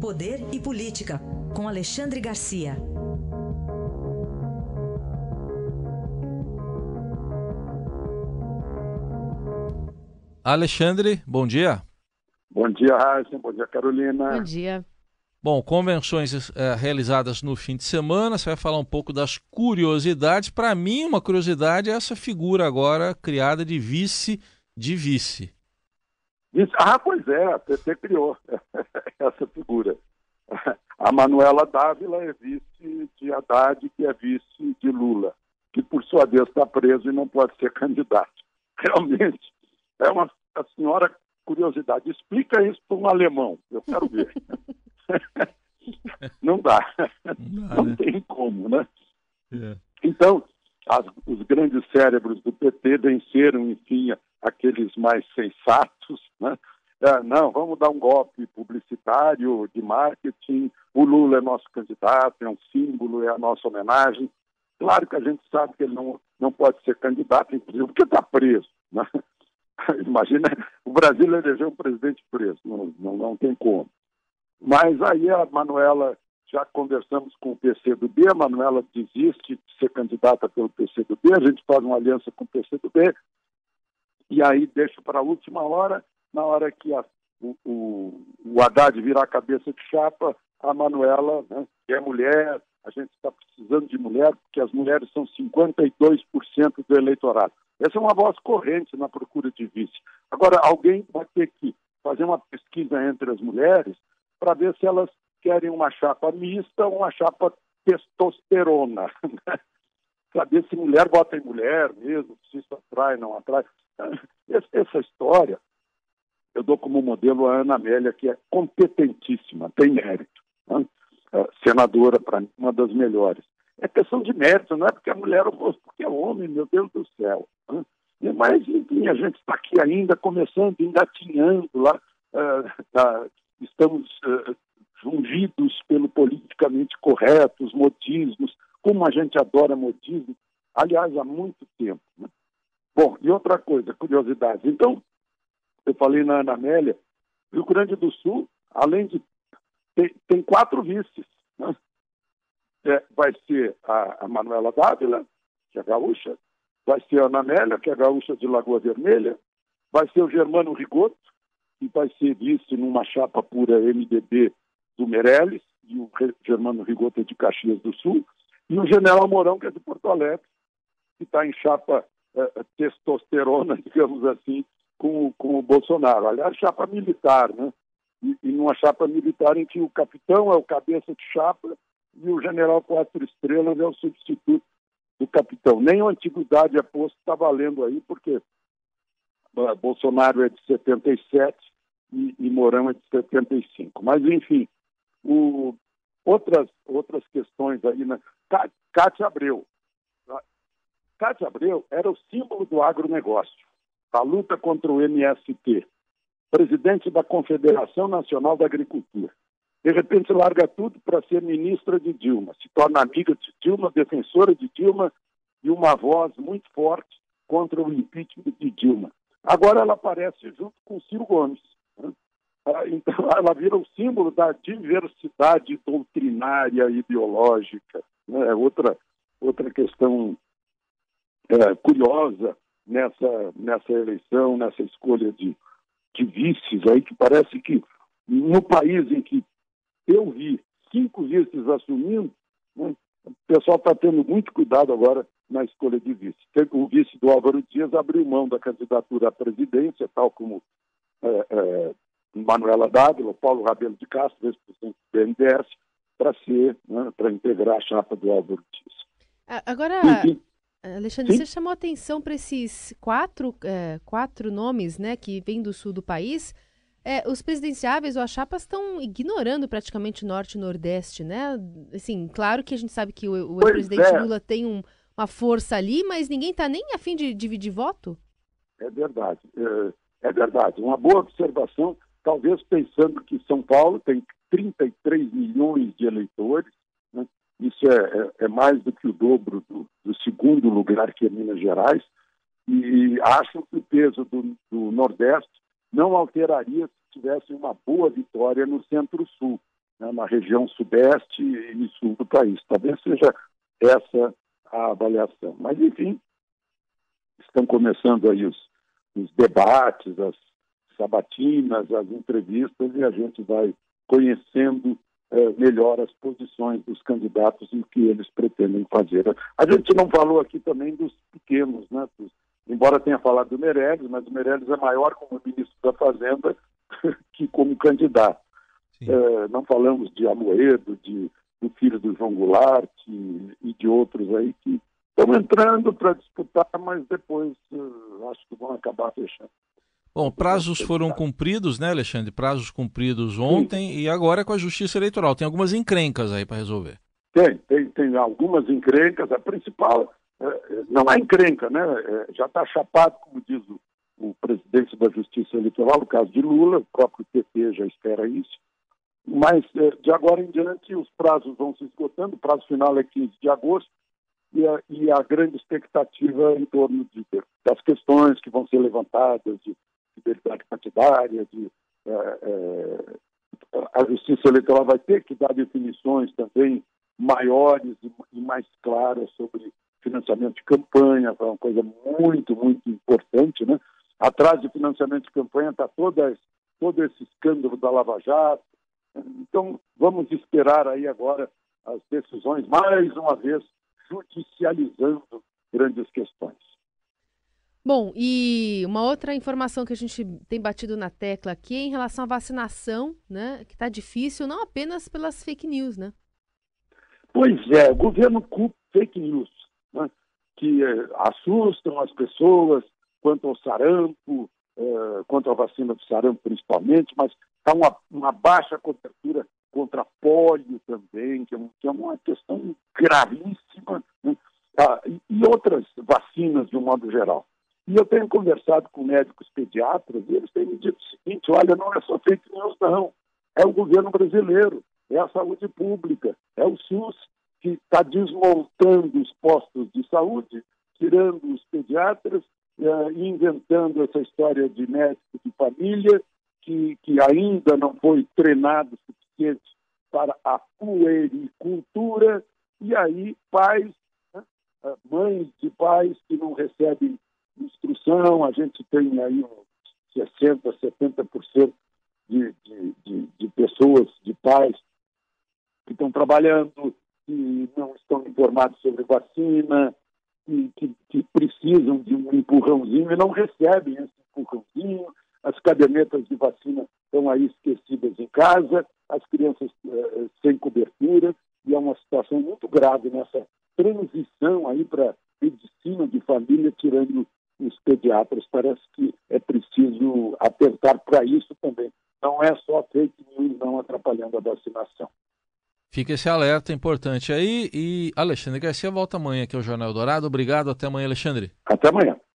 Poder e Política, com Alexandre Garcia. Alexandre, bom dia. Bom dia, Raíssa. Bom dia, Carolina. Bom dia. Bom, convenções é, realizadas no fim de semana, você vai falar um pouco das curiosidades. Para mim, uma curiosidade é essa figura agora criada de vice de vice. Ah, pois é, a PT criou essa. A Manuela Dávila é vice de Haddad, que é vice de Lula, que por sua vez está preso e não pode ser candidato. Realmente, é uma a senhora curiosidade. Explica isso para um alemão, eu quero ver. não dá, não, dá, não né? tem como, né? É. Então, as, os grandes cérebros do PT venceram, enfim, aqueles mais sensatos, né? É, não, vamos dar um golpe publicitário, de marketing, o Lula é nosso candidato, é um símbolo, é a nossa homenagem. Claro que a gente sabe que ele não, não pode ser candidato, inclusive porque está preso. Né? Imagina, o Brasil elegeu um presidente preso, não, não, não tem como. Mas aí a Manuela, já conversamos com o PCdoB, a Manuela desiste de ser candidata pelo PCdoB, a gente faz uma aliança com o PCdoB, e aí deixa para a última hora, na hora que a, o, o, o Haddad virar a cabeça de chapa, a Manuela, né, que é mulher, a gente está precisando de mulher, porque as mulheres são 52% do eleitorado. Essa é uma voz corrente na procura de vice. Agora, alguém vai ter que fazer uma pesquisa entre as mulheres para ver se elas querem uma chapa mista ou uma chapa testosterona. Né? Saber se mulher vota em mulher mesmo, se isso atrai, não atrai. Essa história, eu dou como modelo a Ana Amélia, que é competentíssima, tem mérito. Senadora, para mim, uma das melhores. É questão de mérito, não é porque a mulher é porque é homem, meu Deus do céu. Né? Mas, enfim, a gente está aqui ainda começando, engatinhando lá, tá, estamos uh, ungidos pelo politicamente correto, os modismos, como a gente adora modismo, aliás, há muito tempo. Né? Bom, e outra coisa, curiosidade. Então, eu falei na Ana Amélia, Rio Grande do Sul, além de. Tem, tem quatro vices. Né? É, vai ser a, a Manuela Dávila, que é gaúcha, vai ser a Ana Amélia, que é gaúcha de Lagoa Vermelha, vai ser o Germano Rigoto, que vai ser vice numa chapa pura MDB do Meirelles, e o Germano Rigoto é de Caxias do Sul, e o General Mourão, que é de Porto Alegre, que está em chapa uh, testosterona, digamos assim, com, com o Bolsonaro. Aliás, chapa militar, né? E, e numa chapa militar em que o capitão é o cabeça de chapa e o general quatro estrelas é o substituto do capitão. Nem a antiguidade é posto está valendo aí, porque Bolsonaro é de 77 e, e Mourão é de 75. Mas, enfim, o, outras, outras questões aí, né? Cátia Abreu. Cátia Abreu era o símbolo do agronegócio, da luta contra o MST, presidente da Confederação Nacional da Agricultura. De repente larga tudo para ser ministra de Dilma, se torna amiga de Dilma, defensora de Dilma e uma voz muito forte contra o impeachment de Dilma. Agora ela aparece junto com Ciro Gomes. Né? Ah, então ela vira o símbolo da diversidade doutrinária ideológica. Né? É outra, outra questão é, curiosa nessa, nessa eleição, nessa escolha de, de vices aí, que parece que no país em que eu vi cinco vices assumindo, né, o pessoal está tendo muito cuidado agora na escolha de vice. O vice do Álvaro Dias abriu mão da candidatura à presidência, tal como é, é, Manuela Dávila, Paulo Rabelo de Castro, ex-presidente do BNDES, para ser, né, para integrar a chapa do Álvaro Dias. Agora, Enfim, Alexandre, Sim? você chamou atenção para esses quatro, é, quatro nomes né, que vêm do sul do país. É, os presidenciáveis ou as chapas estão ignorando praticamente o norte e nordeste, né? Assim, claro que a gente sabe que o, o ex-presidente é. Lula tem um, uma força ali, mas ninguém está nem a fim de dividir voto? É verdade, é, é, verdade. Uma boa observação, talvez pensando que São Paulo tem 33 milhões de eleitores, isso é, é, é, mais do que o dobro do, do, segundo lugar, que é Minas Gerais, e acham que o peso do, do Nordeste não alteraria se tivesse uma boa vitória no Centro-Sul. né, na região sudeste e sul do país. Talvez seja essa a avaliação. Mas, enfim, estão começando aí os, os debates, as sabatinas, as entrevistas, e a gente vai conhecendo é, melhor as posições dos candidatos e o que eles pretendem fazer. A gente não falou aqui também dos pequenos, né? Dos, embora tenha falado do Meirelles, mas o Meirelles é maior como ministro da Fazenda que como candidato. É, não falamos de Amoedo, de, do filho do João Goulart e, e de outros aí que estão entrando para disputar, mas depois uh, acho que vão acabar fechando. Bom, prazos foram cumpridos, né, Alexandre? Prazos cumpridos ontem Sim. e agora é com a Justiça Eleitoral. Tem algumas encrencas aí para resolver. Tem, tem, tem algumas encrencas. A principal é, não é encrenca, né? É, já está chapado, como diz o, o, presidente da Justiça Eleitoral, no caso de Lula, o próprio PT já espera isso. Mas é, de agora em diante os prazos vão se esgotando, o prazo final é 15 de agosto, e a, e a grande expectativa em torno de, das questões que vão ser levantadas, de fidelidade partidária, de, é, é, a Justiça Eleitoral vai ter que dar definições também maiores e, mais claras sobre financiamento de campanha, é uma coisa muito, muito importante. Né? Atrás de financiamento de campanha está todo esse escândalo da Lava Jato. Então, vamos esperar aí agora as decisões, mais uma vez, judicializando grandes questões. Bom, e uma outra informação que a gente tem batido na tecla aqui é em relação à vacinação, né? Que está difícil, não apenas pelas fake news, né? Pois é, o governo culpa fake news, né? que é, assustam as pessoas quanto ao sarampo, é, quanto à vacina do sarampo principalmente, mas há uma, uma baixa cobertura contra pólio também, que é, que é uma questão gravíssima, né? ah, e, e outras vacinas de um modo geral. E eu tenho conversado com médicos pediatras e eles têm me dito o seguinte: olha, não é só fake news, não. É o governo brasileiro, é a saúde pública, é o SUS que está desmontando os postos de saúde, tirando os pediatras uh, inventando essa história de médico de família, que, que ainda não foi treinado o suficiente para a puericultura, e aí pais, né, mães de pais que não recebem instrução, a gente tem aí uns 60%, 70% de, de, de, de pessoas, de pais, que estão trabalhando, que não estão informados sobre vacina, que, que, que, precisam de um empurrãozinho e não recebem esse empurrãozinho. As cadernetas de vacina estão aí esquecidas em casa, as crianças eh, sem cobertura, e é uma situação muito grave nessa transição aí para medicina de família, tirando os pediatras. Parece que é preciso atentar para isso também. Não é só fake news não atrapalhando a vacinação. Fica esse alerta importante aí. E Alexandre Garcia volta amanhã aqui ao Jornal Dourado. Obrigado. Até amanhã, Alexandre. Até amanhã.